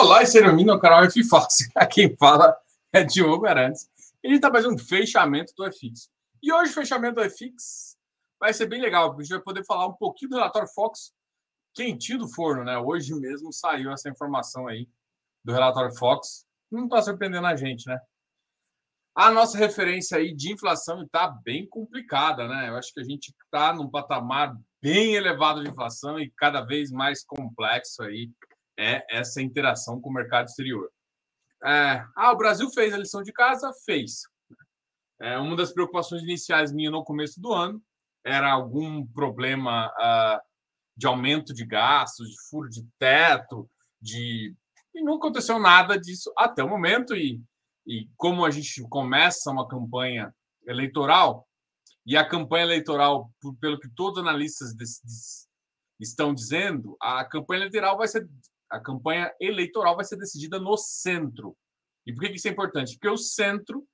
Olá e sejam bem-vindos ao canal FFox. Quem fala é Diogo Arantes. Ele está fazendo um fechamento do FX. E hoje o fechamento do FX vai ser bem legal, porque a gente vai poder falar um pouquinho do relatório Fox quentinho do forno, né? Hoje mesmo saiu essa informação aí do relatório Fox. Não está surpreendendo a gente, né? A nossa referência aí de inflação está bem complicada, né? Eu acho que a gente está num patamar bem elevado de inflação e cada vez mais complexo aí é essa interação com o mercado exterior. É, ah, o Brasil fez a lição de casa? Fez. É, uma das preocupações iniciais minha no começo do ano era algum problema uh, de aumento de gastos, de furo de teto, de e não aconteceu nada disso até o momento. E, e como a gente começa uma campanha eleitoral, e a campanha eleitoral, pelo que todos os analistas estão dizendo, a campanha eleitoral vai ser a campanha eleitoral vai ser decidida no centro. E por que isso é importante? Porque o centro,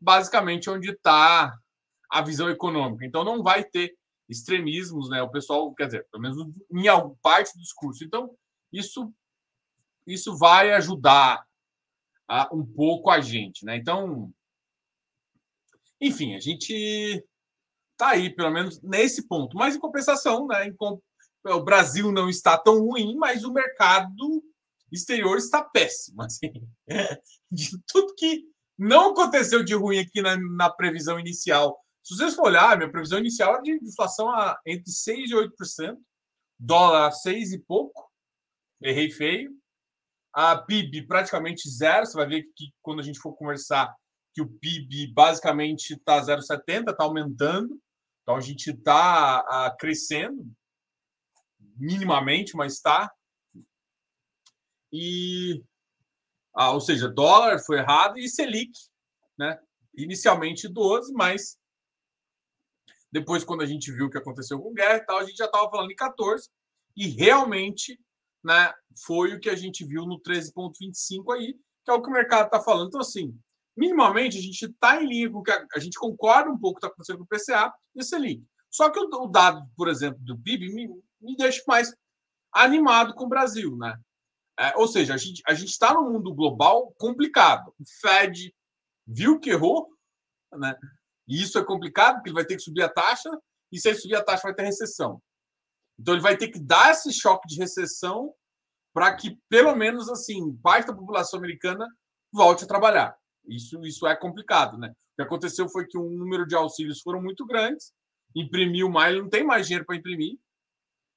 basicamente, é onde está a visão econômica. Então, não vai ter extremismos, né? O pessoal, quer dizer, pelo menos em alguma parte do discurso. Então, isso, isso vai ajudar a, um pouco a gente, né? Então, enfim, a gente tá aí, pelo menos nesse ponto. Mas, em compensação, né? Em, o Brasil não está tão ruim, mas o mercado exterior está péssimo. Assim, de tudo que não aconteceu de ruim aqui na, na previsão inicial. Se vocês for olhar, minha previsão inicial era de inflação a, entre 6% e 8%, dólar a 6 e pouco, errei feio. A PIB praticamente zero. Você vai ver que quando a gente for conversar, que o PIB basicamente está 0,70, está aumentando. Então a gente está crescendo, minimamente, mas está. E, ah, ou seja, dólar foi errado e Selic, né? Inicialmente 12, mas depois, quando a gente viu o que aconteceu com guerra e tal, a gente já estava falando em 14, e realmente né, foi o que a gente viu no 13,25 aí, que é o que o mercado está falando. Então, assim, minimamente a gente está em linha com que a, a, gente concorda um pouco com o que está acontecendo com o PCA e Selic. Só que o, o dado, por exemplo, do PIB me, me deixa mais animado com o Brasil, né? É, ou seja, a gente a está num mundo global complicado. O Fed viu que errou, né? E isso é complicado, porque ele vai ter que subir a taxa, e se ele subir a taxa, vai ter recessão. Então, ele vai ter que dar esse choque de recessão para que, pelo menos, assim, parte da população americana volte a trabalhar. Isso, isso é complicado, né? O que aconteceu foi que o número de auxílios foram muito grandes, imprimiu mais, não tem mais dinheiro para imprimir,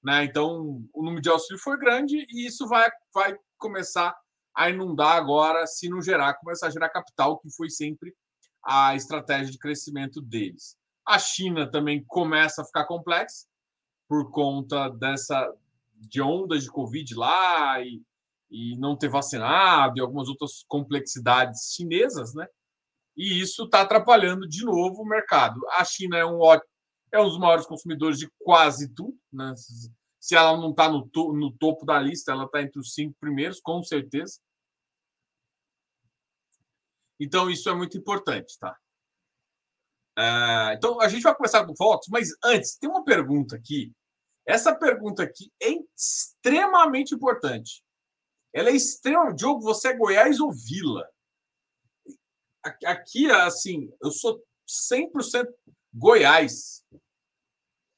né? Então, o número de auxílio foi grande e isso vai, vai começar a inundar agora, se não gerar, começar a gerar capital, que foi sempre a estratégia de crescimento deles. A China também começa a ficar complexa por conta dessa de ondas de Covid lá e, e não ter vacinado e algumas outras complexidades chinesas, né? E isso está atrapalhando de novo o mercado. A China é um ótimo é um dos maiores consumidores de quase tudo. Né? Se ela não está no, to no topo da lista, ela está entre os cinco primeiros, com certeza. Então, isso é muito importante, tá? É, então, a gente vai começar com fotos, mas antes, tem uma pergunta aqui. Essa pergunta aqui é extremamente importante. Ela é extrema. Diogo, você é Goiás ou Vila? Aqui, assim, eu sou 100% Goiás.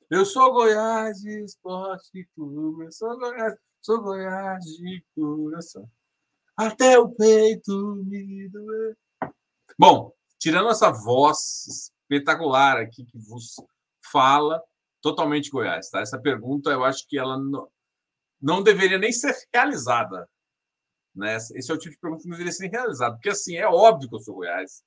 Eu sou Goiás de Esporte Clube. Eu sou Goiás, sou Goiás de coração. Até o peito me doer. Bom, tirando essa voz espetacular aqui que vos fala, totalmente Goiás, tá? Essa pergunta eu acho que ela não, não deveria nem ser realizada. Né? Esse é o tipo de pergunta que não deveria ser realizado, porque assim, é óbvio que eu sou Goiás.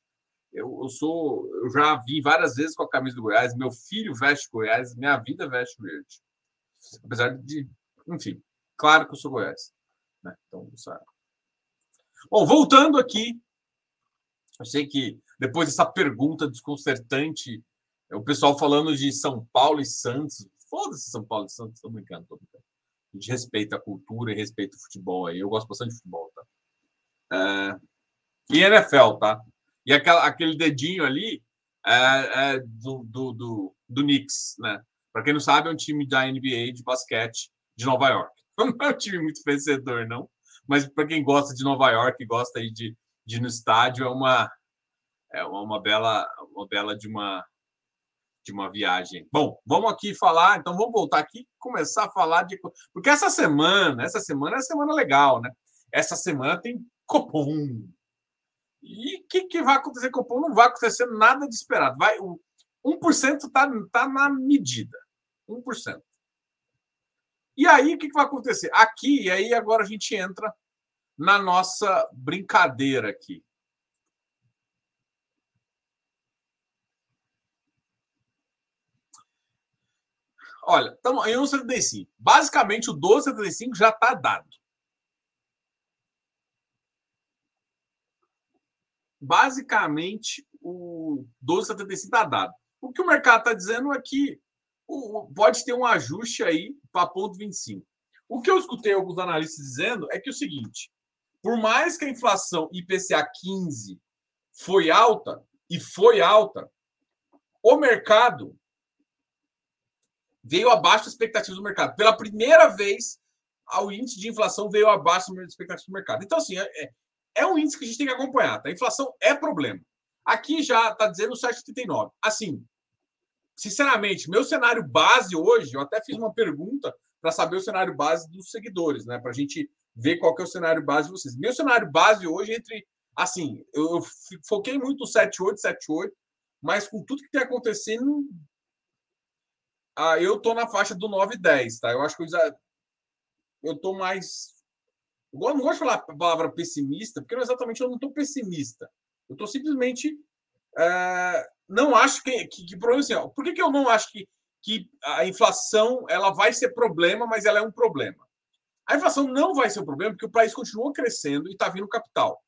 Eu, eu, sou, eu já vi várias vezes com a camisa do Goiás. Meu filho veste Goiás, minha vida veste verde. Apesar de, enfim, claro que eu sou Goiás. Né? Então, sabe. Bom, voltando aqui, eu sei que depois dessa pergunta desconcertante, é o pessoal falando de São Paulo e Santos. Foda-se São Paulo e Santos, tô brincando, tô brincando. A gente respeita a cultura e respeita o futebol aí. Eu gosto bastante de futebol, tá? É... E NFL, tá? E aquela, aquele dedinho ali é, é do, do, do, do Knicks, né? Para quem não sabe, é um time da NBA de basquete de Nova York. Não é um time muito vencedor, não. mas para quem gosta de Nova York, gosta aí de, de ir no estádio, é uma é uma bela uma bela de uma de uma viagem. Bom, vamos aqui falar, então vamos voltar aqui começar a falar de porque essa semana, essa semana é semana legal, né? Essa semana tem Copom. E o que, que vai acontecer com o Copom? Não vai acontecer nada de esperado. Vai, o 1% está tá na medida. 1%. E aí, o que, que vai acontecer? Aqui, e aí agora a gente entra na nossa brincadeira aqui. Olha, estamos em 1,75. Basicamente, o 12,75 já está dado. Basicamente, o 12,75 está dado. O que o mercado está dizendo é que pode ter um ajuste aí para ponto 25. O que eu escutei alguns analistas dizendo é que o seguinte: por mais que a inflação IPCA 15 foi alta e foi alta, o mercado veio abaixo das expectativas do mercado. Pela primeira vez, o índice de inflação veio abaixo das expectativas do mercado. Então, assim, é, é um índice que a gente tem que acompanhar. Tá? A inflação é problema. Aqui já está dizendo 7,39. Assim, sinceramente, meu cenário base hoje, eu até fiz uma pergunta para saber o cenário base dos seguidores, né? Para a gente ver qual que é o cenário base de vocês. Meu cenário base hoje, entre. Assim, eu, eu foquei muito no 78, 78, mas com tudo que tem acontecendo, ah, eu tô na faixa do 9 e 10, tá? Eu acho que eu já. Eu tô mais. Eu não gosto de falar a palavra pessimista, porque não exatamente eu não tô pessimista. Eu tô simplesmente. É, não acho que. que, que problema assim, ó, Por que, que eu não acho que, que a inflação ela vai ser problema, mas ela é um problema? A inflação não vai ser um problema porque o país continua crescendo e está vindo capital.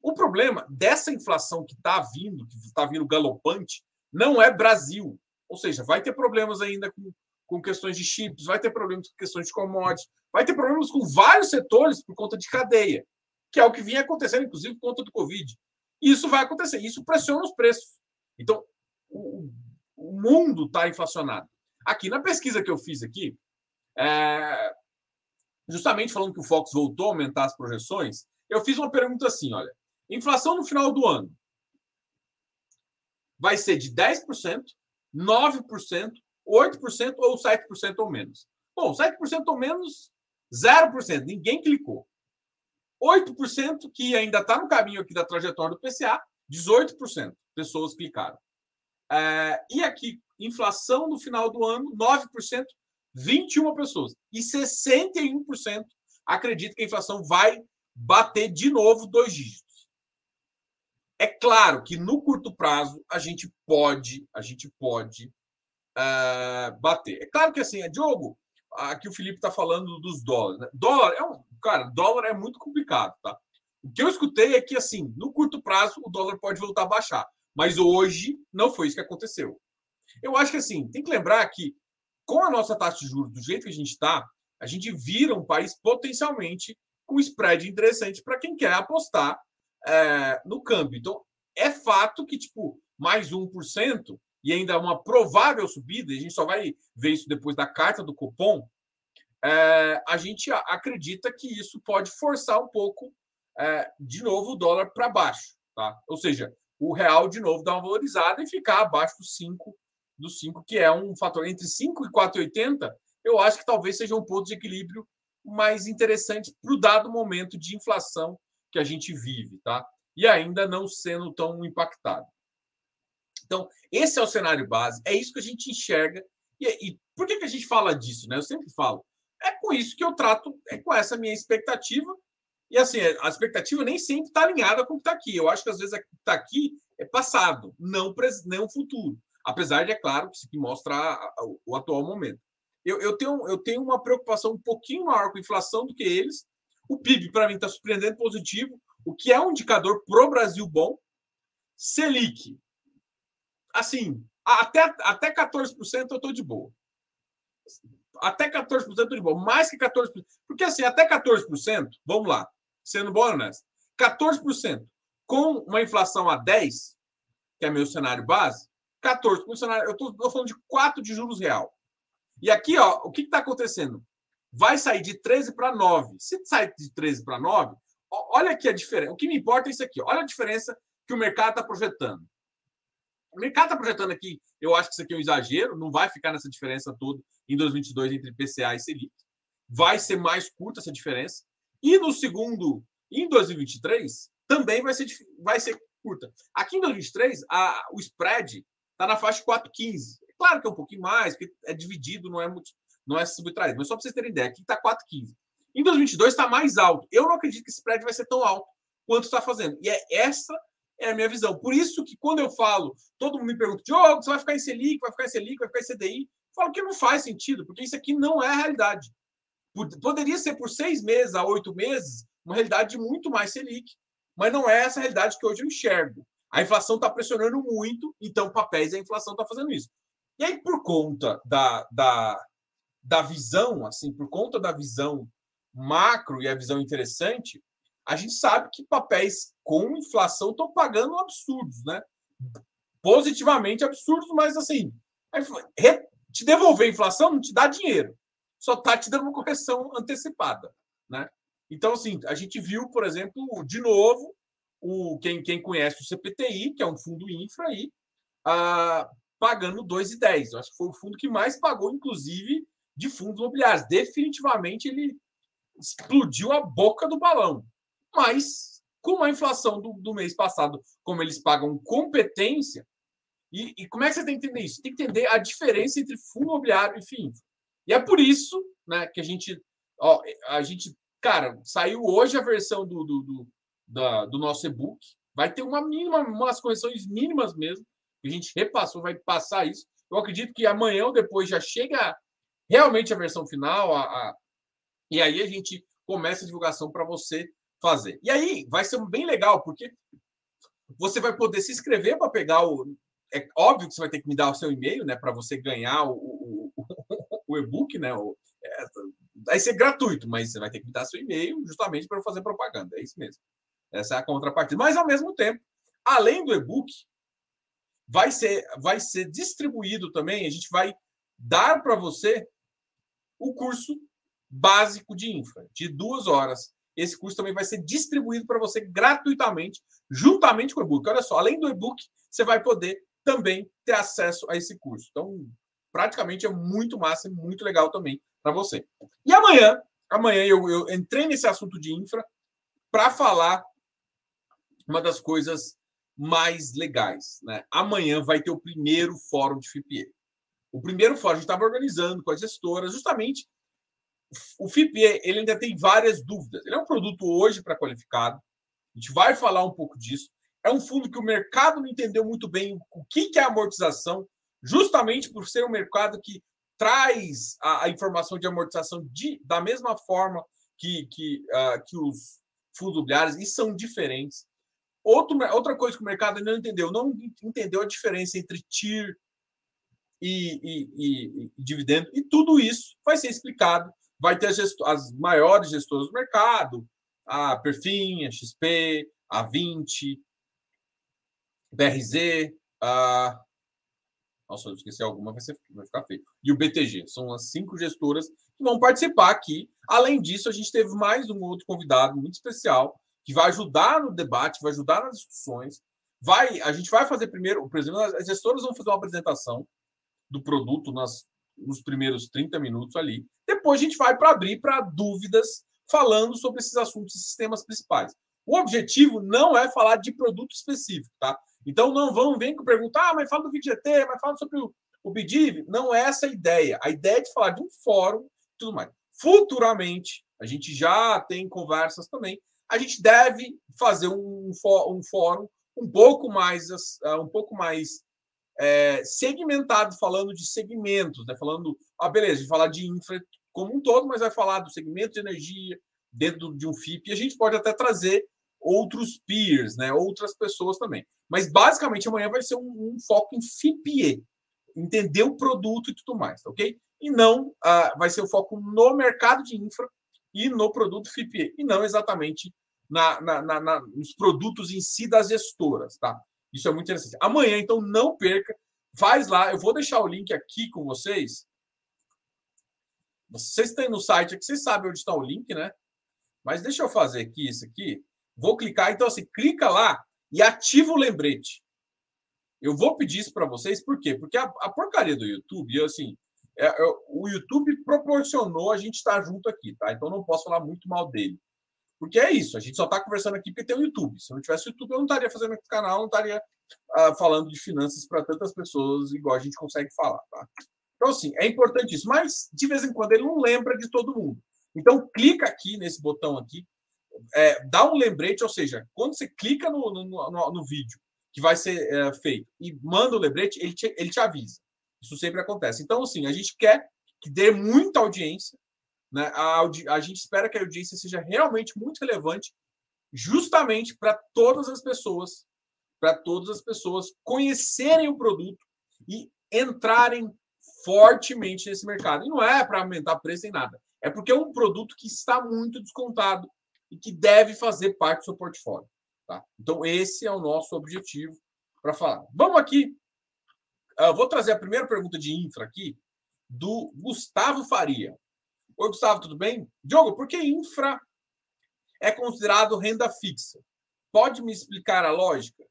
O problema dessa inflação que está vindo, que está vindo galopante, não é Brasil. Ou seja, vai ter problemas ainda com, com questões de chips, vai ter problemas com questões de commodities, vai ter problemas com vários setores por conta de cadeia, que é o que vinha acontecendo, inclusive, por conta do Covid. Isso vai acontecer, isso pressiona os preços. Então, o, o mundo está inflacionado. Aqui, na pesquisa que eu fiz aqui, é, justamente falando que o Fox voltou a aumentar as projeções, eu fiz uma pergunta assim: olha, inflação no final do ano vai ser de 10%, 9%, 8% ou 7% ou menos. Bom, 7% ou menos, 0%, ninguém clicou. 8% que ainda está no caminho aqui da trajetória do PCA, 18% pessoas clicaram. É, e aqui, inflação no final do ano, 9%, 21 pessoas. E 61% acredita que a inflação vai bater de novo dois dígitos. É claro que no curto prazo a gente pode, a gente pode uh, bater. É claro que assim, é Diogo, aqui o Felipe está falando dos dólares. Né? Dólar é um, cara, dólar é muito complicado, tá? O que eu escutei é que assim, no curto prazo o dólar pode voltar a baixar, mas hoje não foi isso que aconteceu. Eu acho que assim, tem que lembrar que com a nossa taxa de juros do jeito que a gente está, a gente vira um país potencialmente com spread interessante para quem quer apostar é, no câmbio. Então, é fato que, tipo, mais 1% e ainda uma provável subida, a gente só vai ver isso depois da carta do cupom, é, a gente acredita que isso pode forçar um pouco, é, de novo, o dólar para baixo. Tá? Ou seja, o real, de novo, dá uma valorizada e ficar abaixo dos 5, do 5 que é um fator entre 5 e 4,80, eu acho que talvez seja um ponto de equilíbrio mais interessante para o dado momento de inflação que a gente vive, tá? E ainda não sendo tão impactado. Então, esse é o cenário base, é isso que a gente enxerga. E, e por que, que a gente fala disso, né? Eu sempre falo. É com isso que eu trato, é com essa minha expectativa. E assim, a expectativa nem sempre está alinhada com o que está aqui. Eu acho que às vezes o que está aqui é passado, não, não futuro. Apesar de, é claro, que mostra o atual momento. Eu, eu, tenho, eu tenho uma preocupação um pouquinho maior com a inflação do que eles, o PIB, para mim, está surpreendendo positivo, o que é um indicador para o Brasil bom. Selic, assim, até, até 14% eu estou de boa. Até 14% eu estou de boa. Mais que 14%. Porque, assim, até 14%, vamos lá, sendo bom honesto, 14% com uma inflação a 10%, que é meu cenário base, 14%, cenário, eu estou falando de 4% de juros real. E aqui, ó, o que está acontecendo? vai sair de 13 para 9. Se sair de 13 para 9, olha aqui a diferença. O que me importa é isso aqui. Olha a diferença que o mercado está projetando. O mercado está projetando aqui, eu acho que isso aqui é um exagero, não vai ficar nessa diferença toda em 2022 entre PCA e Selic. Vai ser mais curta essa diferença. E no segundo, em 2023, também vai ser, vai ser curta. Aqui em 2023, a, o spread está na faixa 4,15. Claro que é um pouquinho mais, porque é dividido, não é muito, não é subtraído. Mas só para vocês terem ideia, aqui está 4,15. Em 2022 está mais alto. Eu não acredito que esse spread vai ser tão alto quanto está fazendo. E é essa é a minha visão. Por isso que quando eu falo, todo mundo me pergunta, Diogo, você vai ficar em Selic, vai ficar em Selic, vai ficar em CDI? Eu falo que não faz sentido, porque isso aqui não é a realidade. Poderia ser por seis meses a oito meses uma realidade muito mais Selic, mas não é essa realidade que hoje eu enxergo. A inflação está pressionando muito, então papéis a inflação está fazendo isso. E aí, por conta da, da, da visão, assim, por conta da visão macro e a visão interessante, a gente sabe que papéis com inflação estão pagando absurdos, né? Positivamente absurdos, mas assim, te devolver a inflação não te dá dinheiro, só está te dando uma correção antecipada, né? Então, assim, a gente viu, por exemplo, de novo, o, quem, quem conhece o CPTI, que é um fundo infra aí, ah, pagando 2,10. Eu acho que foi o fundo que mais pagou, inclusive, de fundos imobiliários. Definitivamente ele explodiu a boca do balão. Mas, com a inflação do, do mês passado, como eles pagam competência, e, e, como é que você tem que entender isso? Tem que entender a diferença entre fundo imobiliário e FII. E é por isso né, que a gente, ó, a gente, cara, saiu hoje a versão do, do, do, da, do nosso e-book. Vai ter uma mínima, umas correções mínimas mesmo. A gente repassou, vai passar isso. Eu acredito que amanhã ou depois já chega realmente a versão final, a, a e aí a gente começa a divulgação para você fazer. E aí vai ser bem legal, porque você vai poder se inscrever para pegar o. É óbvio que você vai ter que me dar o seu e-mail, né, para você ganhar o, o, o, e-book, né? O, é, vai ser gratuito, mas você vai ter que me dar seu e-mail justamente para fazer propaganda. É isso mesmo. Essa é a contrapartida. Mas ao mesmo tempo, além do e-book, vai ser, vai ser distribuído também. A gente vai dar para você o curso básico de infra, de duas horas esse curso também vai ser distribuído para você gratuitamente, juntamente com o e-book. Olha só, além do e-book, você vai poder também ter acesso a esse curso. Então, praticamente é muito massa e muito legal também para você. E amanhã, amanhã eu, eu entrei nesse assunto de infra para falar uma das coisas mais legais. Né? Amanhã vai ter o primeiro fórum de FIPE. O primeiro fórum a gente estava organizando com as gestoras, justamente o FIP ele ainda tem várias dúvidas. Ele é um produto hoje para qualificado. A gente vai falar um pouco disso. É um fundo que o mercado não entendeu muito bem o que é amortização, justamente por ser um mercado que traz a, a informação de amortização de, da mesma forma que, que, uh, que os fundos imobiliários e são diferentes. Outro, outra coisa que o mercado não entendeu, não entendeu a diferença entre TIR e, e, e, e dividendo, e tudo isso vai ser explicado vai ter as maiores gestoras do mercado, a Perfin, a XP, a 20, BRZ, a. Nossa, eu esqueci alguma, vai, ser, vai ficar feio. E o BTG. São as cinco gestoras que vão participar aqui. Além disso, a gente teve mais um outro convidado muito especial que vai ajudar no debate, vai ajudar nas discussões. Vai, a gente vai fazer primeiro, por exemplo, as gestoras vão fazer uma apresentação do produto nas nos primeiros 30 minutos ali. Depois a gente vai para abrir para dúvidas falando sobre esses assuntos e sistemas principais. O objetivo não é falar de produto específico, tá? Então não vão com perguntar, ah, mas fala do VGT, mas fala sobre o, o BDIV. Não é essa a ideia. A ideia é de falar de um fórum e tudo mais. Futuramente, a gente já tem conversas também. A gente deve fazer um, um fórum um pouco mais um pouco mais é, segmentado, falando de segmentos, né? falando, ah, beleza, de falar de infra como um todo, mas vai falar do segmento de energia dentro de um FIP, e a gente pode até trazer outros peers, né? outras pessoas também. Mas basicamente amanhã vai ser um, um foco em FIPE, entender o produto e tudo mais, tá ok? E não ah, vai ser o foco no mercado de infra e no produto FIPE, e não exatamente na, na, na, na, nos produtos em si das gestoras, tá? Isso é muito interessante. Amanhã, então, não perca. Faz lá. Eu vou deixar o link aqui com vocês. Vocês têm no site aqui, vocês sabem onde está o link, né? Mas deixa eu fazer aqui isso aqui. Vou clicar. Então, assim, clica lá e ativa o lembrete. Eu vou pedir isso para vocês, por quê? Porque a, a porcaria do YouTube, assim, é, é, o YouTube proporcionou a gente estar junto aqui, tá? Então não posso falar muito mal dele. Porque é isso, a gente só está conversando aqui porque tem o YouTube. Se não tivesse o YouTube, eu não estaria fazendo esse canal, não estaria uh, falando de finanças para tantas pessoas igual a gente consegue falar, tá? Então, assim, é importante isso. Mas, de vez em quando, ele não lembra de todo mundo. Então, clica aqui nesse botão aqui, é, dá um lembrete, ou seja, quando você clica no, no, no, no vídeo que vai ser é, feito e manda o lembrete, ele te, ele te avisa. Isso sempre acontece. Então, assim, a gente quer que dê muita audiência, né? A, a gente espera que a audiência seja realmente muito relevante, justamente para todas as pessoas, para todas as pessoas conhecerem o produto e entrarem fortemente nesse mercado. E não é para aumentar preço nem nada. É porque é um produto que está muito descontado e que deve fazer parte do seu portfólio. Tá? Então, esse é o nosso objetivo para falar. Vamos aqui. Uh, vou trazer a primeira pergunta de infra aqui do Gustavo Faria. Oi, Gustavo, tudo bem? Diogo, por que infra é considerado renda fixa? Pode me explicar a lógica?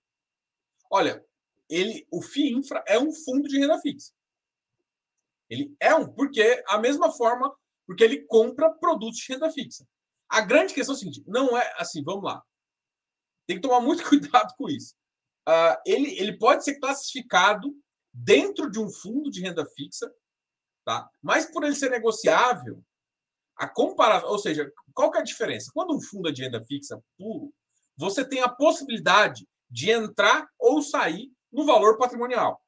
Olha, ele, o FII Infra é um fundo de renda fixa. Ele é um, porque a mesma forma, porque ele compra produtos de renda fixa. A grande questão é a seguinte: não é assim, vamos lá. Tem que tomar muito cuidado com isso. Uh, ele, ele pode ser classificado dentro de um fundo de renda fixa, tá? mas por ele ser negociável, a comparação, ou seja, qual que é a diferença? Quando um fundo é de renda fixa puro, você tem a possibilidade de entrar ou sair no valor patrimonial.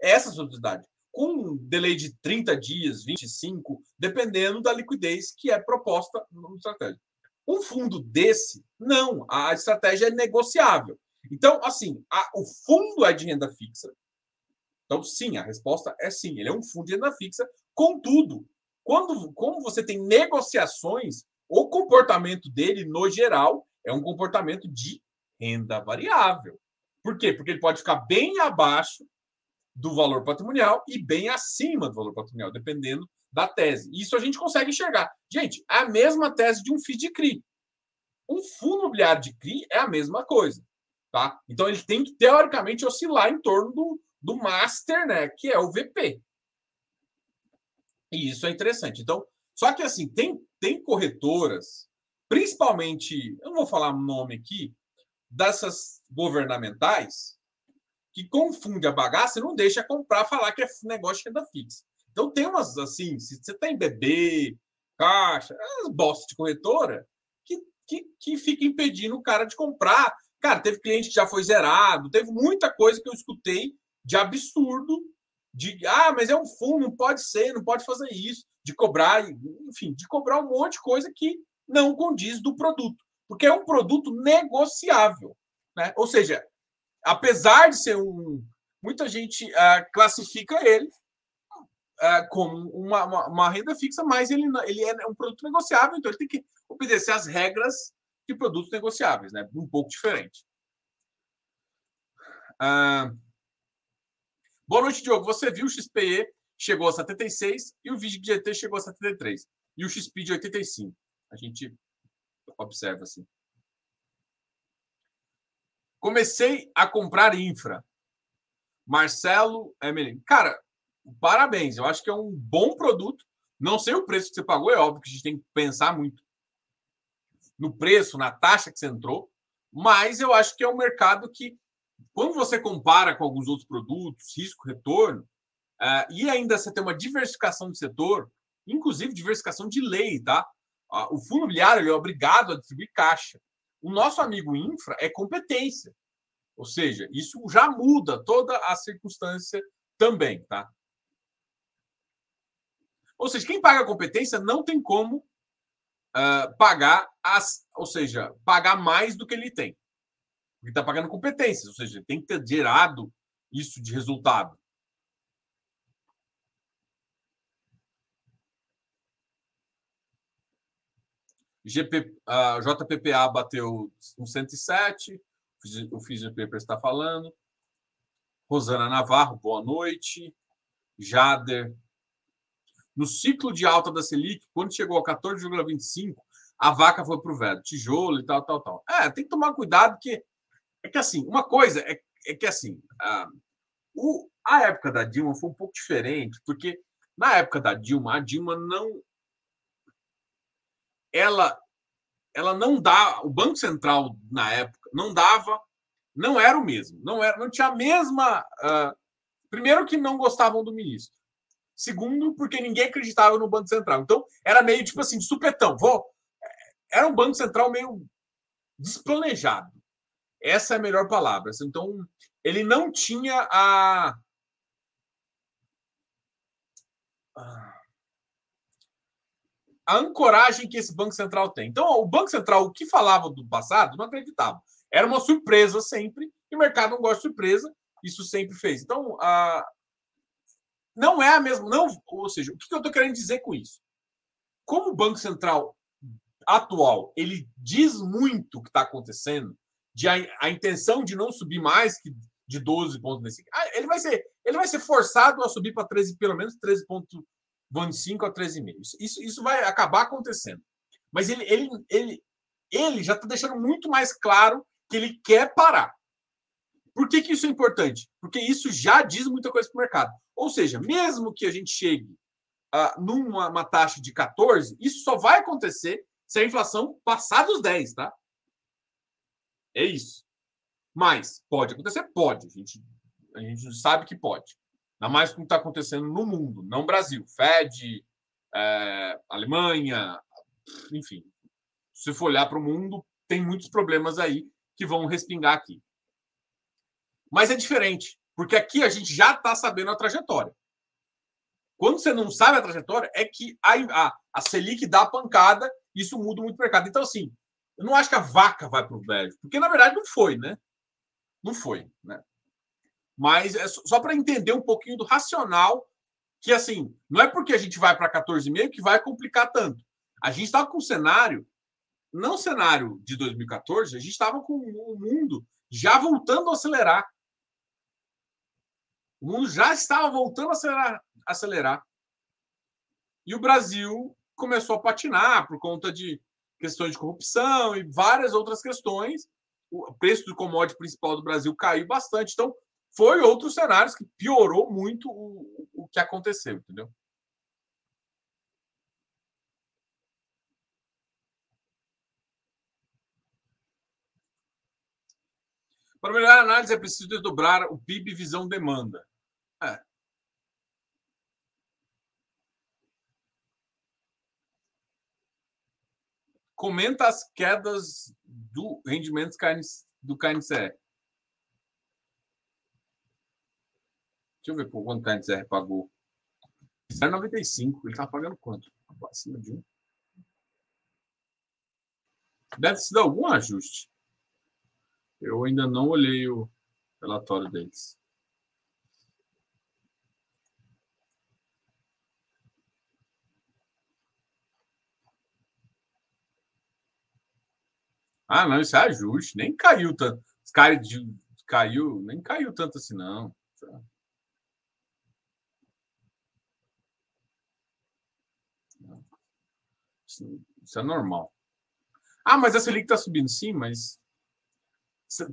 Essa é a possibilidade com um delay de 30 dias, 25, dependendo da liquidez que é proposta no estratégia. Um fundo desse, não, a estratégia é negociável. Então, assim, a, o fundo é de renda fixa. Então, sim, a resposta é sim, ele é um fundo de renda fixa. Contudo, quando como você tem negociações, o comportamento dele, no geral, é um comportamento de renda variável. Por quê? Porque ele pode ficar bem abaixo do valor patrimonial e bem acima do valor patrimonial, dependendo da tese. Isso a gente consegue enxergar. Gente, é a mesma tese de um FII de CRI. Um fundo imobiliário de CRI é a mesma coisa. Tá? Então ele tem que, teoricamente, oscilar em torno do, do master, né? Que é o VP. E isso é interessante. Então, só que assim, tem, tem corretoras, principalmente, eu não vou falar o nome aqui, dessas governamentais, que confunde a bagaça e não deixa comprar falar que é negócio de renda fixa. Então tem umas assim, se você tem bebê, caixa, as bostas de corretora que, que, que fica impedindo o cara de comprar. Cara, teve cliente que já foi zerado, teve muita coisa que eu escutei de absurdo, de ah, mas é um fundo, não pode ser, não pode fazer isso, de cobrar, enfim, de cobrar um monte de coisa que não condiz do produto, porque é um produto negociável, né? Ou seja, apesar de ser um. Muita gente uh, classifica ele uh, como uma, uma, uma, renda fixa, mas ele, ele é um produto negociável, então ele tem que obedecer às regras de produtos negociáveis, né? Um pouco diferente. Uh, boa noite, Diogo. Você viu o XPE chegou a 76 e o VGT chegou a 73 e o XP de 85. A gente observa assim. Comecei a comprar infra. Marcelo Emelin. Cara, parabéns. Eu acho que é um bom produto. Não sei o preço que você pagou, é óbvio que a gente tem que pensar muito no preço, na taxa que você entrou, mas eu acho que é um mercado que, quando você compara com alguns outros produtos, risco, retorno, uh, e ainda você tem uma diversificação de setor, inclusive diversificação de lei, tá? Uh, o fundo imobiliário é obrigado a distribuir caixa. O nosso amigo infra é competência. Ou seja, isso já muda toda a circunstância também, tá? Ou seja, quem paga a competência não tem como uh, pagar as, ou seja, pagar mais do que ele tem. Porque está pagando competências, ou seja, tem que ter gerado isso de resultado. GP, a JPPA bateu um 107, o Papers está falando. Rosana Navarro, boa noite. Jader. no ciclo de alta da Selic, quando chegou a 14,25, a vaca foi para o velho, tijolo e tal, tal, tal. É, tem que tomar cuidado, que é que assim, uma coisa é, é que assim, a, o, a época da Dilma foi um pouco diferente, porque na época da Dilma, a Dilma não. Ela, ela não dá. O Banco Central, na época, não dava. Não era o mesmo. Não, era, não tinha a mesma. Uh, primeiro, que não gostavam do ministro. Segundo, porque ninguém acreditava no Banco Central. Então, era meio tipo assim, supetão. Vou... Era um Banco Central meio despranejado. Essa é a melhor palavra. Então, ele não tinha a. A ancoragem que esse Banco Central tem. Então, o Banco Central, o que falava do passado, não acreditava. Era uma surpresa sempre, e o mercado não gosta de surpresa, isso sempre fez. Então, a... não é a mesma. Não, ou seja, o que eu estou querendo dizer com isso? Como o Banco Central atual ele diz muito o que está acontecendo, de a, a, intenção de não subir mais que de 12 pontos nesse. Ah, ele vai ser, ele vai ser forçado a subir para 13, pelo menos 13,25 a 13,5. Isso, isso, isso vai acabar acontecendo. Mas ele, ele, ele, ele já está deixando muito mais claro que ele quer parar. Por que, que isso é importante? Porque isso já diz muita coisa para o mercado. Ou seja, mesmo que a gente chegue uh, numa taxa de 14, isso só vai acontecer se a inflação passar dos 10, tá? É isso. Mas pode acontecer? Pode. A gente, a gente sabe que pode. Ainda mais com o que está acontecendo no mundo, não Brasil. Fed, é, Alemanha, enfim. Se for olhar para o mundo, tem muitos problemas aí que vão respingar aqui. Mas é diferente, porque aqui a gente já está sabendo a trajetória. Quando você não sabe a trajetória, é que a, a, a Selic dá pancada, isso muda muito o mercado. Então, assim, eu não acho que a vaca vai para o velho, porque na verdade não foi, né? Não foi, né? Mas é só para entender um pouquinho do racional, que assim, não é porque a gente vai para 14,5 que vai complicar tanto. A gente estava com um cenário, não cenário de 2014, a gente estava com o mundo já voltando a acelerar. O mundo já estava voltando a acelerar, acelerar. E o Brasil começou a patinar por conta de questões de corrupção e várias outras questões. O preço do commodity principal do Brasil caiu bastante. Então, foi outros cenários que piorou muito o, o que aconteceu, entendeu? Para melhorar a análise, é preciso desdobrar o PIB visão demanda. É. comenta as quedas do rendimento do KNCR. Deixa eu ver por quanto o KNCR pagou. 0,95. Ele está pagando quanto? Acima de um. Deve sido algum ajuste. Eu ainda não olhei o relatório deles. Ah, não, isso é ajuste. Nem caiu tanto. Cai, caiu, nem caiu tanto assim, não. Isso é normal. Ah, mas a Selic está subindo, sim, mas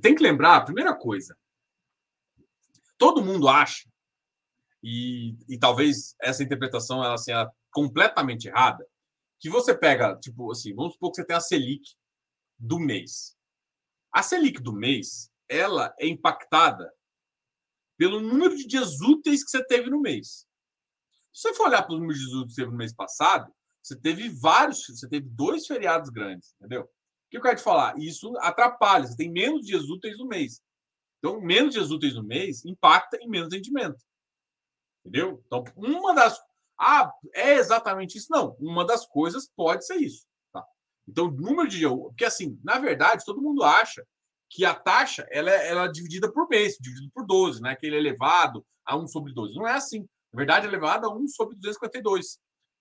tem que lembrar, a primeira coisa, todo mundo acha, e, e talvez essa interpretação ela seja completamente errada, que você pega, tipo assim, vamos supor que você tem a Selic do mês. A Selic do mês, ela é impactada pelo número de dias úteis que você teve no mês. Se você for olhar para os números de dias úteis que você teve no mês passado, você teve vários, você teve dois feriados grandes, entendeu? O que eu quero te falar? Isso atrapalha, você tem menos dias úteis no mês. Então, menos dias úteis no mês impacta em menos rendimento. Entendeu? Então, uma das. Ah, é exatamente isso? Não. Uma das coisas pode ser isso. Então, o número de. Porque, assim, na verdade, todo mundo acha que a taxa ela é, ela é dividida por mês, dividida por 12, né? Que ele é elevado a 1 sobre 12. Não é assim. Na verdade, é elevado a 1 sobre 252.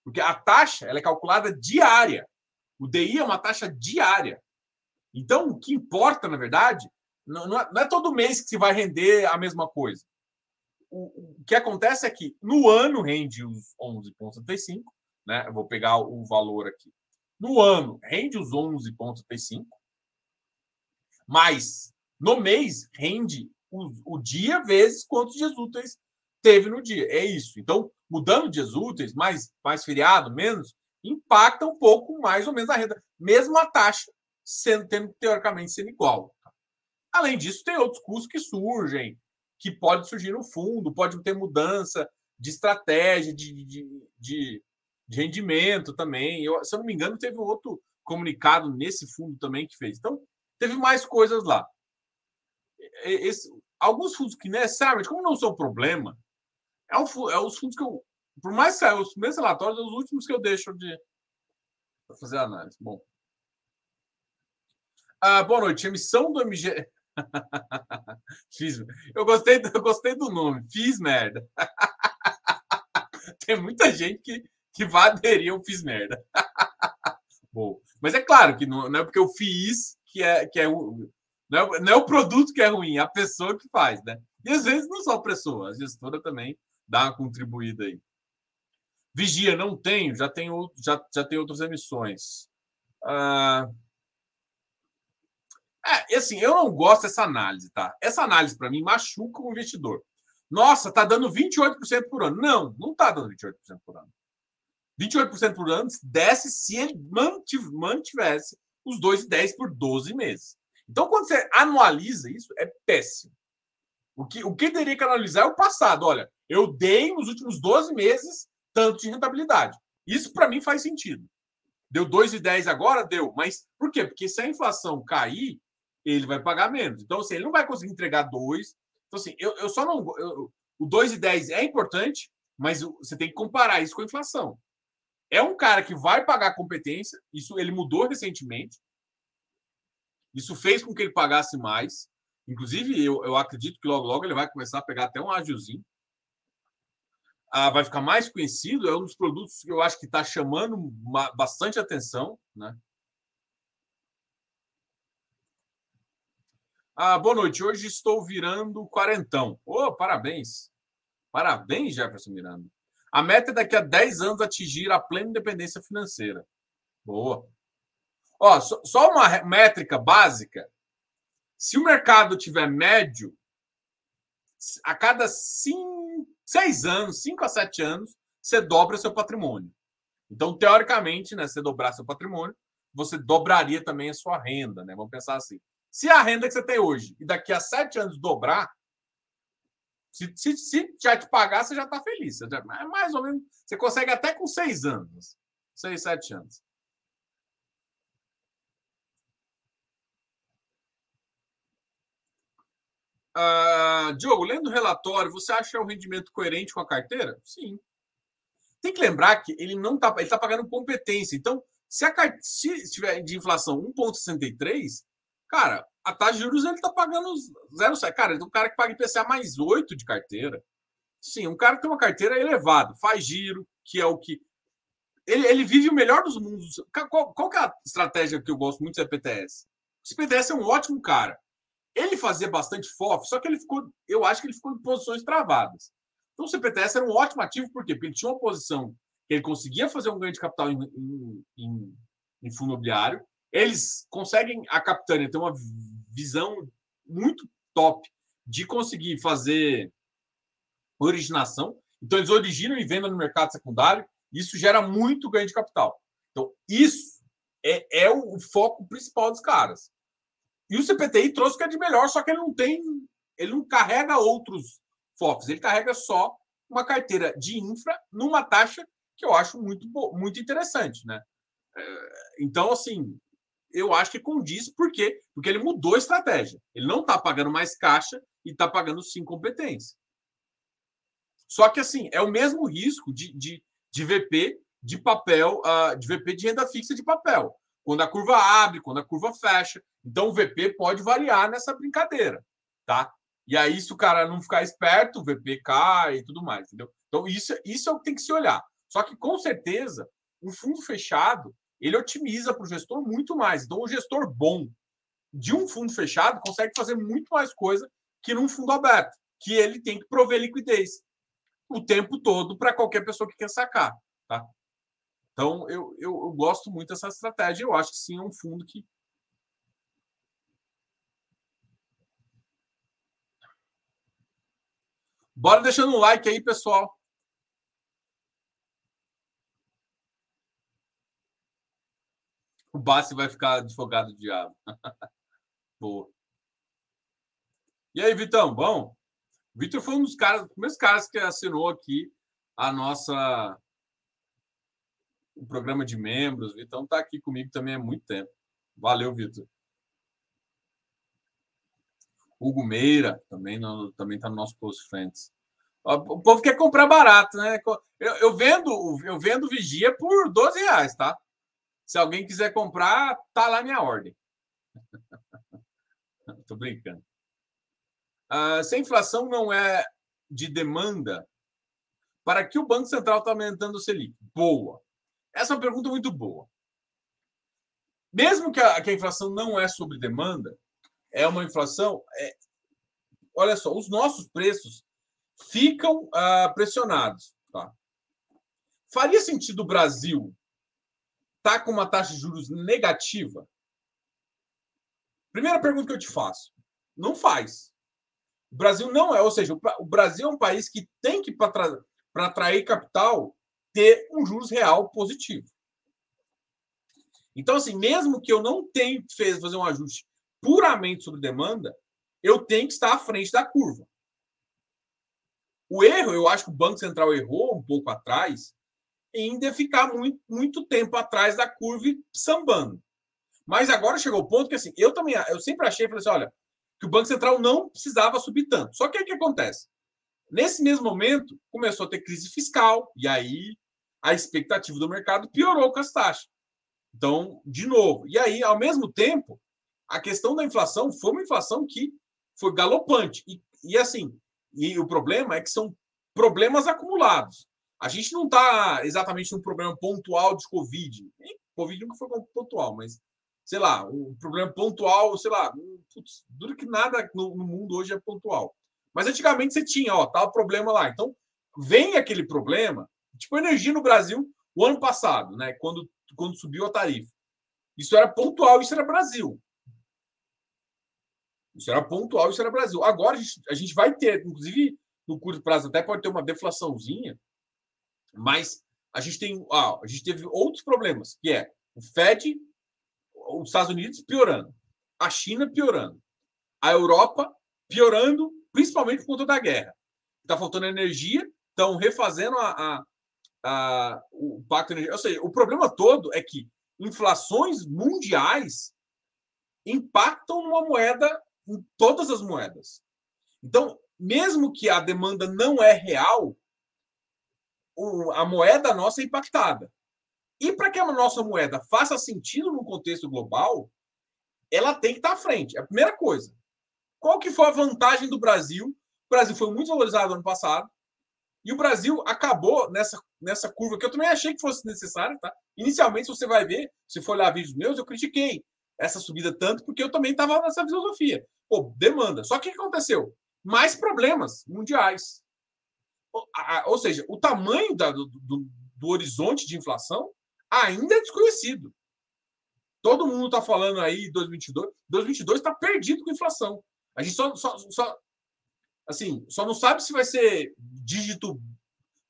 Porque a taxa ela é calculada diária. O DI é uma taxa diária. Então, o que importa, na verdade, não, não, é, não é todo mês que se vai render a mesma coisa. o, o que acontece é que no ano rende os 11,75, né? Eu vou pegar o valor aqui. No ano rende os 11,75, mas no mês rende o, o dia vezes quantos dias úteis teve no dia. É isso. Então, mudando dias úteis, mais, mais feriado, menos, impacta um pouco mais ou menos a renda, mesmo a taxa sendo tendo teoricamente sendo igual. Além disso, tem outros custos que surgem, que pode surgir no fundo, pode ter mudança de estratégia, de, de, de, de rendimento também. Eu, se eu não me engano, teve um outro comunicado nesse fundo também que fez. Então, teve mais coisas lá. Esse, alguns fundos que necessariamente, como não são problema, é, o, é os fundos que eu. Por mais que saiam os primeiros relatórios, são os últimos que eu deixo de fazer análise. Bom. Ah, boa noite. Emissão do MG. Fiz. Eu gostei, eu gostei do nome. Fiz merda. Tem muita gente que, que vai aderir ao Fiz merda. Bom, mas é claro que não, não, é porque eu fiz que é, que é não, é, não é o produto que é ruim, é a pessoa que faz, né? E às vezes não só a pessoa, a gestora também dá uma contribuída aí. Vigia, não tenho, já tem, já, já tem outras emissões. Ah, é, assim, eu não gosto dessa análise, tá? Essa análise, para mim, machuca o investidor. Nossa, tá dando 28% por ano. Não, não tá dando 28% por ano. 28% por ano desce se ele mantivesse os 2,10 por 12 meses. Então, quando você anualiza isso, é péssimo. O que, o que teria que analisar é o passado. Olha, eu dei nos últimos 12 meses tanto de rentabilidade. Isso para mim faz sentido. Deu 2,10 agora? Deu. Mas por quê? Porque se a inflação cair, ele vai pagar menos. Então, assim, ele não vai conseguir entregar 2. Então, assim, eu, eu só não. Eu, o 2,10 é importante, mas você tem que comparar isso com a inflação. É um cara que vai pagar competência, isso ele mudou recentemente. Isso fez com que ele pagasse mais. Inclusive, eu, eu acredito que logo, logo ele vai começar a pegar até um agiozinho. Ah, vai ficar mais conhecido. É um dos produtos que eu acho que está chamando bastante atenção. Né? Ah, boa noite. Hoje estou virando quarentão. Oh, parabéns. Parabéns, Jefferson Miranda. A meta é daqui a 10 anos atingir a plena independência financeira. Boa. Ó, só uma métrica básica se o mercado tiver médio, a cada cinco, seis anos, cinco a sete anos, você dobra seu patrimônio. Então, teoricamente, né, você dobrar seu patrimônio, você dobraria também a sua renda, né? Vamos pensar assim. Se a renda que você tem hoje e daqui a sete anos dobrar, se, se, se já te pagar, você já está feliz. Você já, é mais ou menos. Você consegue até com seis anos, seis, sete anos. Uh, Diogo, lendo o relatório, você acha o rendimento coerente com a carteira? Sim. Tem que lembrar que ele não está está pagando competência. Então, se a se estiver de inflação 1,63, cara, a taxa de juros ele está pagando 0,7. Cara, é um cara que paga IPCA mais 8 de carteira. Sim, um cara que tem uma carteira elevada, faz giro, que é o que. Ele, ele vive o melhor dos mundos. Qual, qual é a estratégia que eu gosto muito do CPTS? O CPTS é um ótimo cara ele fazia bastante FOF, só que ele ficou, eu acho que ele ficou em posições travadas. Então o CPTS era um ótimo ativo, por quê? Porque ele tinha uma posição que ele conseguia fazer um ganho de capital em, em, em, em fundo imobiliário. Eles conseguem, a Capitânia ter uma visão muito top de conseguir fazer originação. Então, eles originam e vendem no mercado secundário. Isso gera muito ganho de capital. Então, isso é, é o foco principal dos caras. E o CPTI trouxe o que é de melhor, só que ele não tem, ele não carrega outros focos, ele carrega só uma carteira de infra numa taxa que eu acho muito, muito interessante, né? É, então, assim, eu acho que condiz, por quê? Porque ele mudou a estratégia. Ele não está pagando mais caixa e está pagando sim competência. Só que, assim, é o mesmo risco de, de, de VP de papel, uh, de VP de renda fixa de papel quando a curva abre, quando a curva fecha. Então o VP pode variar nessa brincadeira, tá? E aí, se o cara não ficar esperto, o VP cai e tudo mais, entendeu? Então, isso, isso é o que tem que se olhar. Só que, com certeza, um fundo fechado, ele otimiza para o gestor muito mais. Então, o gestor bom de um fundo fechado consegue fazer muito mais coisa que num fundo aberto. que ele tem que prover liquidez o tempo todo para qualquer pessoa que quer sacar. Tá? Então, eu, eu, eu gosto muito dessa estratégia. Eu acho que sim, é um fundo que Bora deixando um like aí, pessoal. O Bassi vai ficar advogado do diabo. Boa. E aí, Vitão, bom? O Vitor foi um dos caras, primeiros caras que assinou aqui a nossa o programa de membros. Vitão está aqui comigo também há muito tempo. Valeu, Vitor. Hugo Meira também no, também está no nosso Close Friends. O povo quer comprar barato, né? Eu, eu, vendo eu vendo vigia por 12 reais, tá? Se alguém quiser comprar, tá lá minha ordem. Tô brincando. Ah, se a inflação não é de demanda, para que o Banco Central está aumentando o Selic? Boa. Essa é uma pergunta muito boa. Mesmo que a, que a inflação não é sobre demanda, é uma inflação. É, olha só, os nossos preços ficam ah, pressionados. Tá? Faria sentido o Brasil estar tá com uma taxa de juros negativa? Primeira pergunta que eu te faço. Não faz. O Brasil não é, ou seja, o Brasil é um país que tem que, para atrair capital, ter um juros real positivo. Então, assim, mesmo que eu não tenha que fazer um ajuste puramente sobre demanda, eu tenho que estar à frente da curva. O erro, eu acho que o Banco Central errou um pouco atrás em ficar muito, muito tempo atrás da curva e sambando. Mas agora chegou o ponto que assim, eu também, eu sempre achei, falei assim, olha, que o Banco Central não precisava subir tanto. Só que o que acontece? Nesse mesmo momento, começou a ter crise fiscal, e aí a expectativa do mercado piorou com as taxas. Então, de novo. E aí, ao mesmo tempo, a questão da inflação foi uma inflação que foi galopante. E, e assim, e o problema é que são problemas acumulados. A gente não está exatamente num problema pontual de Covid. Covid nunca foi pontual, mas sei lá, um problema pontual, sei lá, putz, duro que nada no, no, mundo hoje é pontual. Mas antigamente você tinha, ó, tal problema lá. Então, vem aquele problema, tipo energia no Brasil o ano passado, né, quando quando subiu a tarifa. Isso era pontual, isso era Brasil. Isso era pontual, isso era Brasil. Agora a gente, a gente vai ter, inclusive no curto prazo até pode ter uma deflaçãozinha, mas a gente tem, ah, a gente teve outros problemas, que é o Fed os Estados Unidos piorando, a China piorando, a Europa piorando, principalmente por conta da guerra. Está faltando energia, estão refazendo a, a, a, o pacto energético. Ou seja, o problema todo é que inflações mundiais impactam numa moeda, em todas as moedas. Então, mesmo que a demanda não é real, a moeda nossa é impactada. E para que a nossa moeda faça sentido no contexto global, ela tem que estar à frente. É a primeira coisa. Qual que foi a vantagem do Brasil? O Brasil foi muito valorizado ano passado. E o Brasil acabou nessa, nessa curva que eu também achei que fosse necessária, tá? Inicialmente, você vai ver, se for olhar vídeos meus, eu critiquei essa subida tanto porque eu também estava nessa filosofia. Pô, demanda. Só que o que aconteceu? Mais problemas mundiais. Ou seja, o tamanho da, do, do, do horizonte de inflação ainda é desconhecido. Todo mundo está falando aí 2022. 2022 está perdido com inflação. A gente só, só, só, assim, só não sabe se vai ser dígito,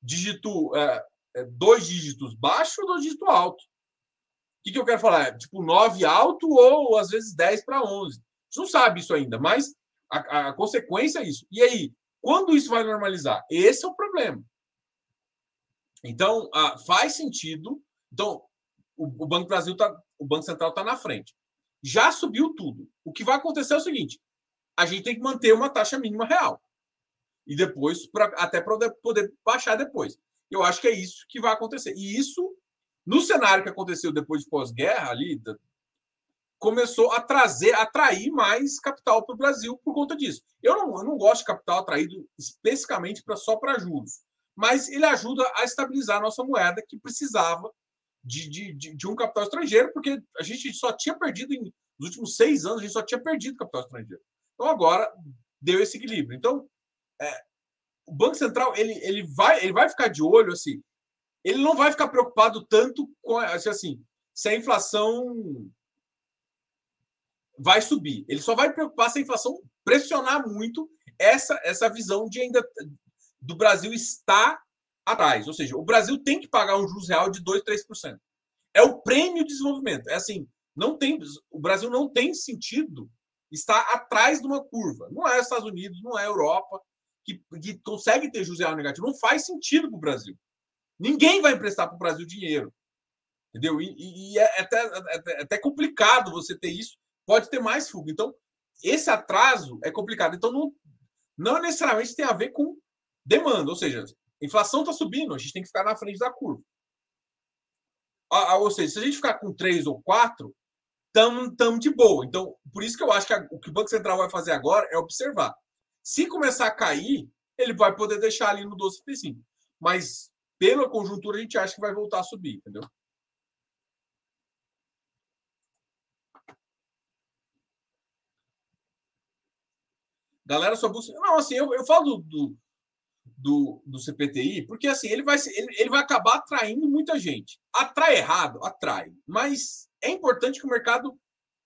dígito é, é, dois dígitos baixo ou dois dígitos alto. O que, que eu quero falar? Tipo 9 alto ou às vezes 10 para 11. A não sabe isso ainda, mas a, a consequência é isso. E aí, quando isso vai normalizar? Esse é o problema. Então, faz sentido então, o, o Banco Brasil tá, o Banco Central está na frente. Já subiu tudo. O que vai acontecer é o seguinte: a gente tem que manter uma taxa mínima real. E depois, pra, até para poder baixar depois. Eu acho que é isso que vai acontecer. E isso, no cenário que aconteceu depois de pós-guerra ali, começou a trazer, atrair mais capital para o Brasil por conta disso. Eu não, eu não gosto de capital atraído especificamente pra, só para juros, mas ele ajuda a estabilizar a nossa moeda que precisava de, de, de, de um capital estrangeiro, porque a gente só tinha perdido, em, nos últimos seis anos, a gente só tinha perdido capital estrangeiro. Então agora deu esse equilíbrio. Então, é, o Banco Central ele, ele, vai, ele vai ficar de olho assim. Ele não vai ficar preocupado tanto com assim, se a inflação vai subir. Ele só vai preocupar se a inflação pressionar muito essa, essa visão de ainda do Brasil estar atrás. Ou seja, o Brasil tem que pagar um juros real de 2, 3%. É o prêmio de desenvolvimento. É assim, não tem, o Brasil não tem sentido estar atrás de uma curva. Não é Estados Unidos, não é Europa, que, que consegue ter juros real negativo. Não faz sentido para o Brasil. Ninguém vai emprestar para o Brasil dinheiro. Entendeu? E, e é, até, é até complicado você ter isso. Pode ter mais fuga. Então, esse atraso é complicado. Então, não, não necessariamente tem a ver com demanda. Ou seja, inflação está subindo, a gente tem que ficar na frente da curva. Ou seja, se a gente ficar com 3 ou 4, estamos de boa. Então, por isso que eu acho que a, o que o Banco Central vai fazer agora é observar. Se começar a cair, ele vai poder deixar ali no 12,35. Mas, pela conjuntura, a gente acha que vai voltar a subir, entendeu? Galera só busca. Não, assim, eu, eu falo do, do, do, CPTI, porque assim, ele vai, ele, ele vai acabar atraindo muita gente. Atrai errado? Atrai. Mas é importante que o mercado.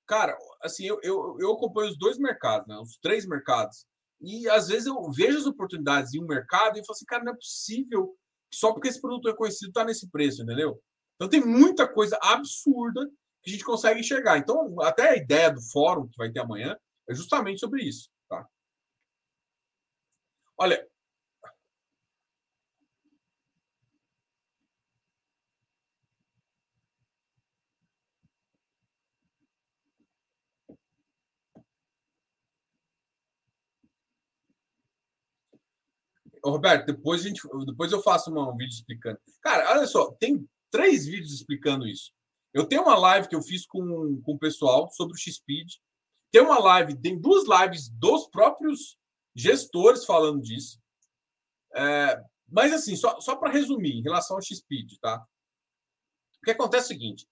Cara, assim, eu, eu, eu acompanho os dois mercados, né? os três mercados. E às vezes eu vejo as oportunidades em um mercado e falo assim, cara, não é possível só porque esse produto é conhecido está nesse preço, entendeu? Então tem muita coisa absurda que a gente consegue enxergar. Então, até a ideia do fórum que vai ter amanhã é justamente sobre isso. Tá? Olha, Roberto, depois, a gente, depois eu faço um vídeo explicando. Cara, olha só, tem três vídeos explicando isso. Eu tenho uma live que eu fiz com, com o pessoal sobre o X-Speed. Tem uma live, tem duas lives dos próprios gestores falando disso. É, mas, assim, só, só para resumir, em relação ao X-Speed, tá? O que acontece é o seguinte: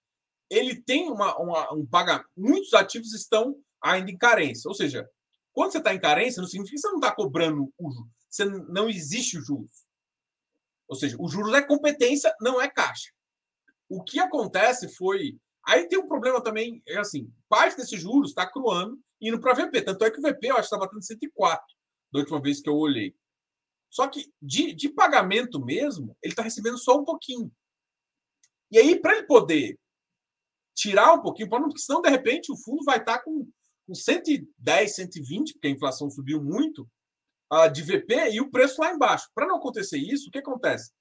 ele tem uma, uma, um pagamento. Muitos ativos estão ainda em carência. Ou seja, quando você está em carência, não significa que você não está cobrando o juro você não existe o juros. Ou seja, o juros é competência, não é caixa. O que acontece foi. Aí tem um problema também, é assim, parte desses juros está cruando indo para VP. Tanto é que o VP, eu acho que está batendo 104 da última vez que eu olhei. Só que de, de pagamento mesmo, ele está recebendo só um pouquinho. E aí, para ele poder tirar um pouquinho, porque senão, de repente, o fundo vai estar tá com, com 110, 120, porque a inflação subiu muito, uh, de VP e o preço lá embaixo. Para não acontecer isso, o que acontece?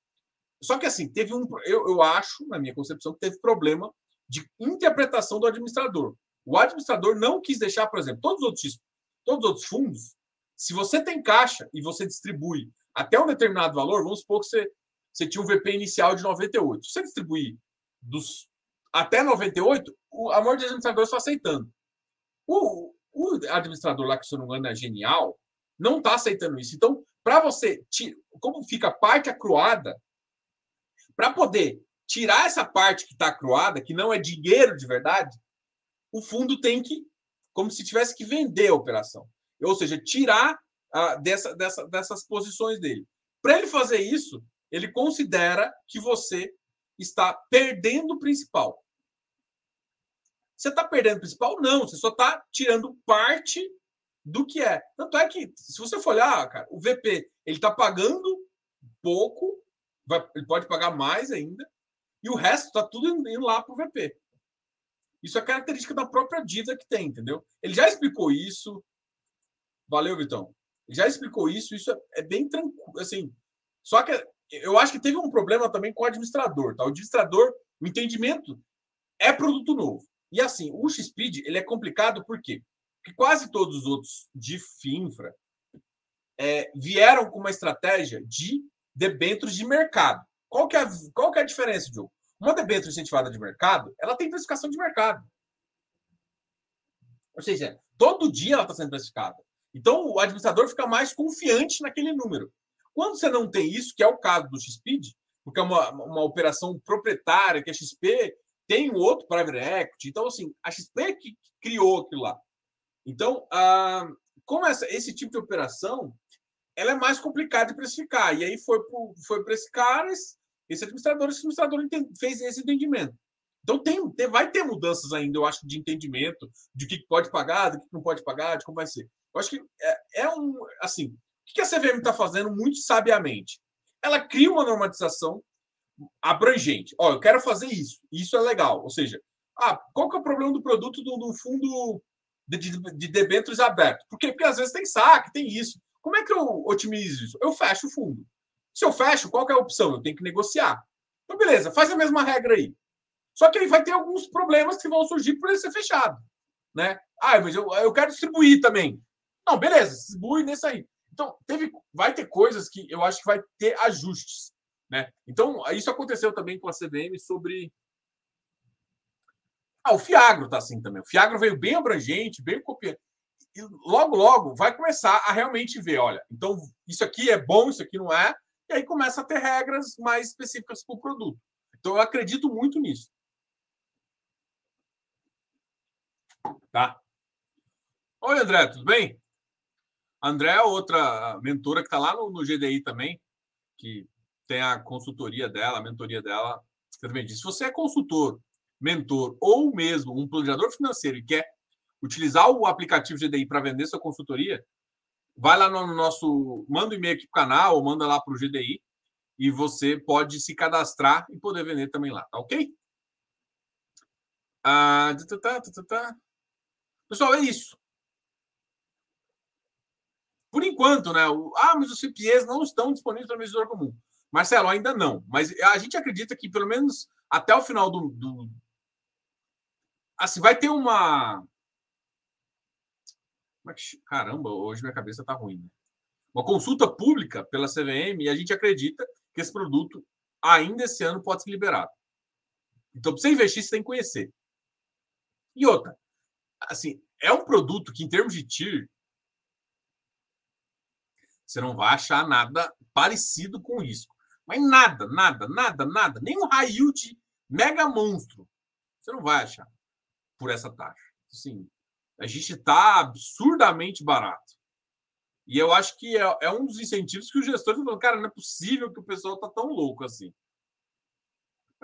Só que assim, teve um. Eu, eu acho, na minha concepção, que teve problema de interpretação do administrador. O administrador não quis deixar, por exemplo, todos os outros, todos os outros fundos, se você tem caixa e você distribui até um determinado valor, vamos supor que você, você tinha um VP inicial de 98. Se você distribuir dos, até 98, o, a maioria dos administradores está aceitando. O, o administrador lá, que se eu não me engano é genial, não está aceitando isso. Então, para você, como fica parte acruada, para poder tirar essa parte que está acruada, que não é dinheiro de verdade, o fundo tem que, como se tivesse que vender a operação. Ou seja, tirar ah, dessa, dessa, dessas posições dele. Para ele fazer isso, ele considera que você está perdendo o principal. Você está perdendo o principal? Não, você só está tirando parte do que é. Tanto é que, se você for olhar, cara, o VP ele está pagando pouco, vai, ele pode pagar mais ainda, e o resto está tudo indo lá para o VP. Isso é característica da própria dívida que tem, entendeu? Ele já explicou isso. Valeu, Vitão. Ele já explicou isso, isso é, é bem tranquilo. Assim, só que eu acho que teve um problema também com o administrador. Tá? O administrador, o entendimento é produto novo. E assim, o X-Speed ele é complicado por quê? Que quase todos os outros de FINFRA é, vieram com uma estratégia de debêntures de mercado. Qual que é a, qual que é a diferença, Diogo? Uma debênture incentivada de mercado, ela tem precificação de mercado. Ou seja, todo dia ela está sendo precificada. Então, o administrador fica mais confiante naquele número. Quando você não tem isso, que é o caso do XPID, porque é uma, uma operação proprietária, que a XP tem um outro private equity. Então, assim, a XP é que criou aquilo lá. Então, ah, como essa, esse tipo de operação ela é mais complicada de precificar. E aí foi, foi para esse cara, esse administrador, esse administrador fez esse entendimento. Então tem, tem, vai ter mudanças ainda, eu acho, de entendimento de que pode pagar, do que não pode pagar, de como vai ser. Eu acho que é, é um. Assim, o que a CVM está fazendo muito sabiamente? Ela cria uma normatização abrangente. Ó, eu quero fazer isso. Isso é legal. Ou seja, ah, qual que é o problema do produto do, do fundo de, de, de debêntures aberto? Por quê? Porque às vezes tem saque, tem isso. Como é que eu otimizo isso? Eu fecho o fundo. Se eu fecho, qual é a opção? Eu tenho que negociar. Então, beleza, faz a mesma regra aí. Só que aí vai ter alguns problemas que vão surgir por ele ser fechado. Né? Ah, mas eu, eu quero distribuir também. Não, beleza, distribui nesse aí. Então, teve, vai ter coisas que eu acho que vai ter ajustes. Né? Então, isso aconteceu também com a CVM sobre. Ah, o Fiagro está assim também. O Fiagro veio bem abrangente, bem copiante e logo, logo vai começar a realmente ver, olha, então isso aqui é bom, isso aqui não é, e aí começa a ter regras mais específicas para o produto. Então eu acredito muito nisso. Tá? Oi, André, tudo bem? André é outra mentora que está lá no, no, GDI também, que tem a consultoria dela, a mentoria dela. Se você é consultor, mentor ou mesmo um planejador financeiro e quer utilizar o aplicativo GDI para vender sua consultoria, vai lá no nosso. Manda um e-mail aqui para o canal ou manda lá para o GDI e você pode se cadastrar e poder vender também lá, tá ok? Ah, tá, tá, tá. Pessoal, é isso. Por enquanto, né? O, ah, mas os CPEs não estão disponíveis para o investidor comum. Marcelo, ainda não. Mas a gente acredita que pelo menos até o final do. do assim, vai ter uma Caramba, hoje minha cabeça está ruim. Né? Uma consulta pública pela CVM e a gente acredita que esse produto ainda esse ano pode ser liberado. Então, para você investir, você tem que conhecer. E outra, assim, é um produto que, em termos de TIR, você não vai achar nada parecido com risco. Mas nada, nada, nada, nada. Nem um high yield mega monstro. Você não vai achar por essa taxa. Sim, a gente está absurdamente barato. E eu acho que é, é, um dos incentivos que o gestor está falando, cara, não é possível que o pessoal está tão louco assim.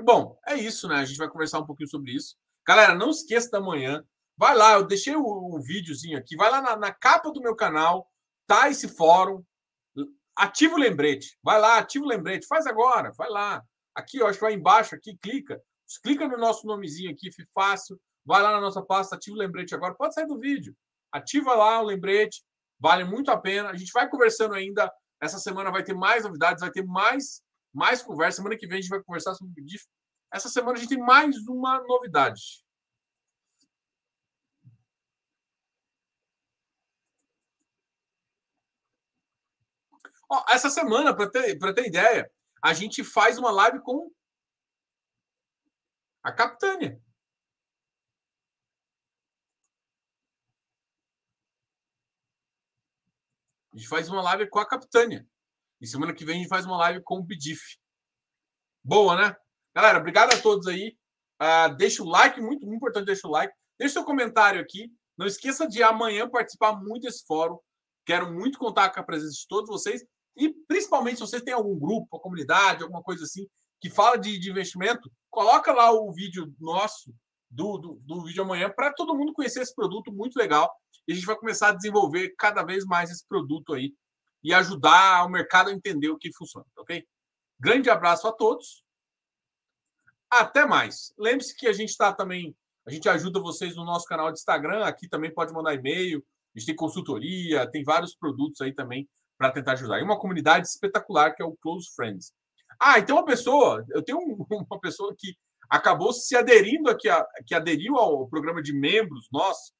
Bom, é isso, né? A gente vai conversar um pouquinho sobre isso. Galera, não esqueça da manhã. Vai lá, eu deixei o, o videozinho aqui. Vai lá na, na, capa do meu canal, tá esse fórum. Ativa o lembrete. Vai lá, ativa o lembrete. Faz agora, vai lá. Aqui, ó, acho que vai embaixo aqui, clica. Clica no nosso nomezinho aqui, fácil. Vai lá na nossa pasta, ativa o lembrete agora. Pode sair do vídeo. Ativa lá o lembrete. Vale muito a pena. A gente vai conversando ainda. Essa semana vai ter mais novidades, vai ter mais, mais conversa. Semana que vem a gente vai conversar sobre o DIF. Essa semana a gente tem mais uma novidade. Essa semana, para ter, ter ideia, a gente faz uma live com a Capitânia. A gente faz uma live com a Capitânia. E semana que vem a gente faz uma live com o Bidif. Boa, né? Galera, obrigado a todos aí. Uh, deixa o like, muito, muito importante deixa o like. Deixa seu comentário aqui. Não esqueça de amanhã participar muito desse fórum. Quero muito contar com a presença de todos vocês. E principalmente se vocês têm algum grupo, uma comunidade, alguma coisa assim, que fala de, de investimento, coloca lá o vídeo nosso do, do, do vídeo amanhã para todo mundo conhecer esse produto muito legal. E a gente vai começar a desenvolver cada vez mais esse produto aí e ajudar o mercado a entender o que funciona, ok? Grande abraço a todos. Até mais. Lembre-se que a gente está também, a gente ajuda vocês no nosso canal de Instagram. Aqui também pode mandar e-mail. A gente tem consultoria, tem vários produtos aí também para tentar ajudar. E uma comunidade espetacular que é o Close Friends. Ah, e tem uma pessoa, eu tenho uma pessoa que acabou se aderindo aqui, que aderiu ao programa de membros nosso,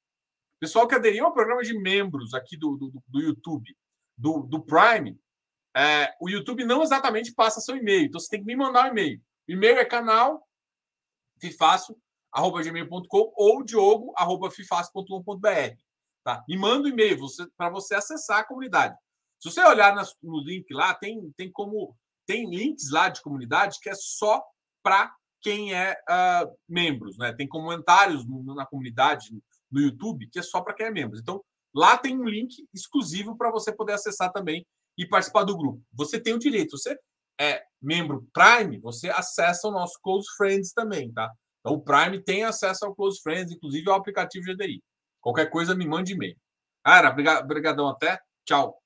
pessoal que aderiu ao programa de membros aqui do, do, do YouTube, do, do Prime, é, o YouTube não exatamente passa seu e-mail, então você tem que me mandar um e-mail. O e-mail é canal fifaço.gmail.com ou diogo.fifaço.com.br. Tá? Me manda um e-mail para você acessar a comunidade. Se você olhar nas, no link lá, tem, tem como tem links lá de comunidade que é só para quem é uh, membros, né? Tem comentários na comunidade no YouTube que é só para quem é membro. Então, lá tem um link exclusivo para você poder acessar também e participar do grupo. Você tem o direito. Você é membro Prime, você acessa o nosso Close Friends também, tá? Então, o Prime tem acesso ao Close Friends, inclusive ao aplicativo GDI. Qualquer coisa, me mande e-mail. Cara, brigadão até. Tchau.